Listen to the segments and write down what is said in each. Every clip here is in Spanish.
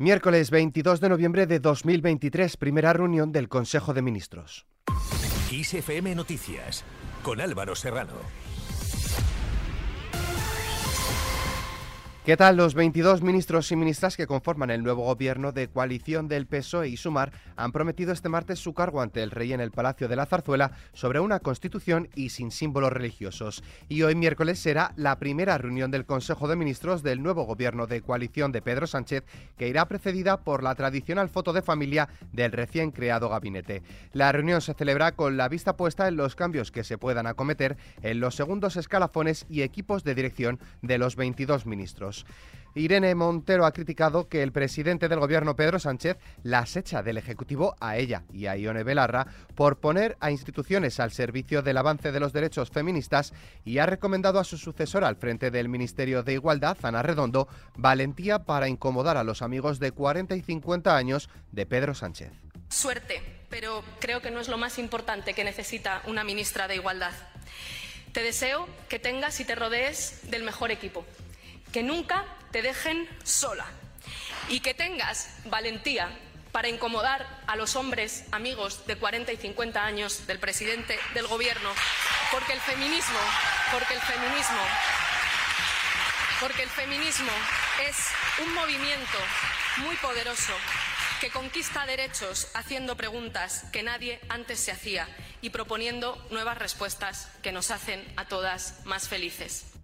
Miércoles 22 de noviembre de 2023, primera reunión del Consejo de Ministros. XFM Noticias, con Álvaro Serrano. ¿Qué tal? Los 22 ministros y ministras que conforman el nuevo gobierno de coalición del PSOE y Sumar han prometido este martes su cargo ante el rey en el Palacio de la Zarzuela sobre una constitución y sin símbolos religiosos. Y hoy miércoles será la primera reunión del Consejo de Ministros del nuevo gobierno de coalición de Pedro Sánchez, que irá precedida por la tradicional foto de familia del recién creado gabinete. La reunión se celebra con la vista puesta en los cambios que se puedan acometer en los segundos escalafones y equipos de dirección de los 22 ministros. Irene Montero ha criticado que el presidente del gobierno, Pedro Sánchez, las echa del Ejecutivo a ella y a Ione Belarra por poner a instituciones al servicio del avance de los derechos feministas y ha recomendado a su sucesora al frente del Ministerio de Igualdad, Ana Redondo, valentía para incomodar a los amigos de 40 y 50 años de Pedro Sánchez. Suerte, pero creo que no es lo más importante que necesita una ministra de Igualdad. Te deseo que tengas y te rodees del mejor equipo que nunca te dejen sola y que tengas valentía para incomodar a los hombres amigos de 40 y 50 años del presidente del gobierno, porque el feminismo, porque el feminismo, porque el feminismo es un movimiento muy poderoso que conquista derechos haciendo preguntas que nadie antes se hacía y proponiendo nuevas respuestas que nos hacen a todas más felices.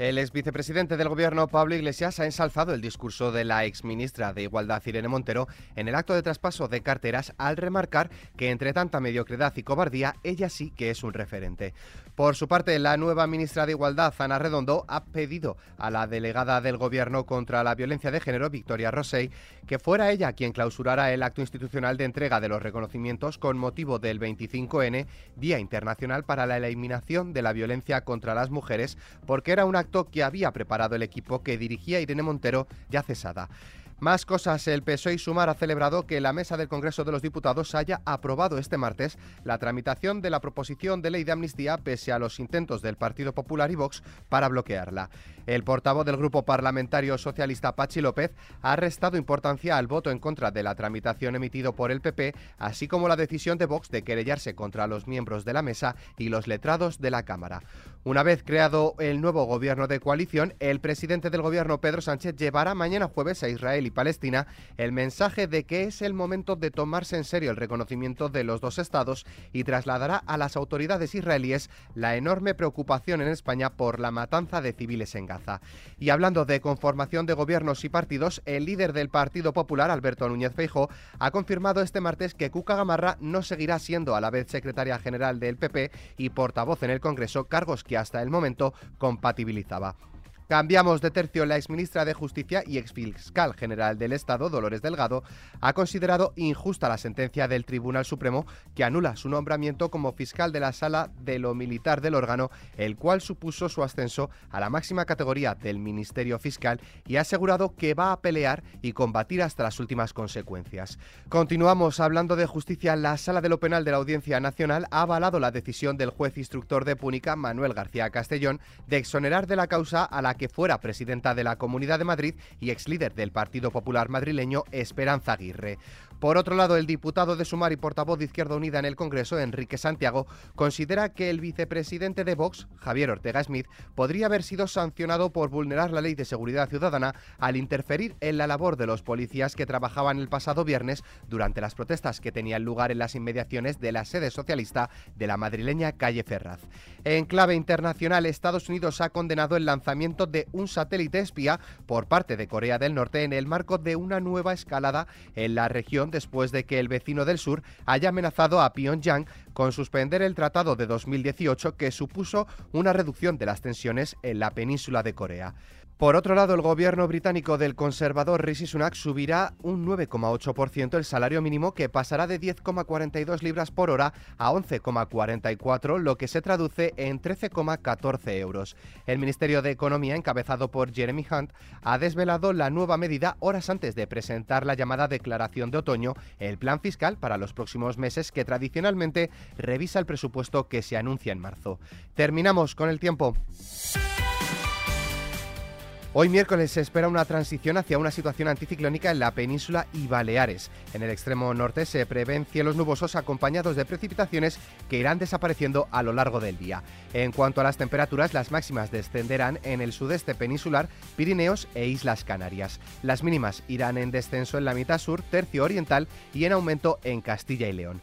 El ex vicepresidente del gobierno, Pablo Iglesias, ha ensalzado el discurso de la exministra de Igualdad, Irene Montero, en el acto de traspaso de carteras, al remarcar que entre tanta mediocridad y cobardía, ella sí que es un referente. Por su parte, la nueva ministra de Igualdad, Ana Redondo, ha pedido a la delegada del Gobierno contra la violencia de género, Victoria Rosell, que fuera ella quien clausurara el acto institucional de entrega de los reconocimientos con motivo del 25N, Día Internacional para la Eliminación de la Violencia contra las Mujeres, porque era un acto que había preparado el equipo que dirigía Irene Montero, ya cesada. Más cosas, el PSOE y Sumar ha celebrado que la mesa del Congreso de los Diputados haya aprobado este martes la tramitación de la proposición de ley de amnistía pese a los intentos del Partido Popular y Vox para bloquearla. El portavoz del Grupo Parlamentario Socialista Pachi López ha restado importancia al voto en contra de la tramitación emitido por el PP, así como la decisión de Vox de querellarse contra los miembros de la mesa y los letrados de la Cámara. Una vez creado el nuevo gobierno de coalición, el presidente del gobierno Pedro Sánchez llevará mañana jueves a Israel Palestina el mensaje de que es el momento de tomarse en serio el reconocimiento de los dos estados y trasladará a las autoridades israelíes la enorme preocupación en España por la matanza de civiles en Gaza. Y hablando de conformación de gobiernos y partidos, el líder del Partido Popular, Alberto Núñez Feijóo, ha confirmado este martes que Cuca Gamarra no seguirá siendo a la vez secretaria general del PP y portavoz en el Congreso, cargos que hasta el momento compatibilizaba. Cambiamos de tercio. La exministra de Justicia y exfiscal general del Estado, Dolores Delgado, ha considerado injusta la sentencia del Tribunal Supremo que anula su nombramiento como fiscal de la Sala de lo Militar del órgano, el cual supuso su ascenso a la máxima categoría del Ministerio Fiscal y ha asegurado que va a pelear y combatir hasta las últimas consecuencias. Continuamos hablando de justicia. La Sala de lo Penal de la Audiencia Nacional ha avalado la decisión del juez instructor de Púnica, Manuel García Castellón, de exonerar de la causa a la que fuera presidenta de la Comunidad de Madrid y ex líder del Partido Popular madrileño Esperanza Aguirre. Por otro lado, el diputado de Sumar y portavoz de Izquierda Unida en el Congreso, Enrique Santiago, considera que el vicepresidente de Vox, Javier Ortega Smith, podría haber sido sancionado por vulnerar la ley de seguridad ciudadana al interferir en la labor de los policías que trabajaban el pasado viernes durante las protestas que tenían lugar en las inmediaciones de la sede socialista de la madrileña calle Ferraz. En clave internacional, Estados Unidos ha condenado el lanzamiento de un satélite espía por parte de Corea del Norte en el marco de una nueva escalada en la región después de que el vecino del sur haya amenazado a Pyongyang con suspender el tratado de 2018 que supuso una reducción de las tensiones en la península de Corea. Por otro lado, el gobierno británico del conservador Rishi Sunak subirá un 9,8% el salario mínimo que pasará de 10,42 libras por hora a 11,44, lo que se traduce en 13,14 euros. El Ministerio de Economía, encabezado por Jeremy Hunt, ha desvelado la nueva medida horas antes de presentar la llamada declaración de otoño, el plan fiscal para los próximos meses que tradicionalmente revisa el presupuesto que se anuncia en marzo. Terminamos con el tiempo. Hoy miércoles se espera una transición hacia una situación anticiclónica en la península y Baleares. En el extremo norte se prevén cielos nubosos acompañados de precipitaciones que irán desapareciendo a lo largo del día. En cuanto a las temperaturas, las máximas descenderán en el sudeste peninsular, Pirineos e Islas Canarias. Las mínimas irán en descenso en la mitad sur, tercio oriental y en aumento en Castilla y León.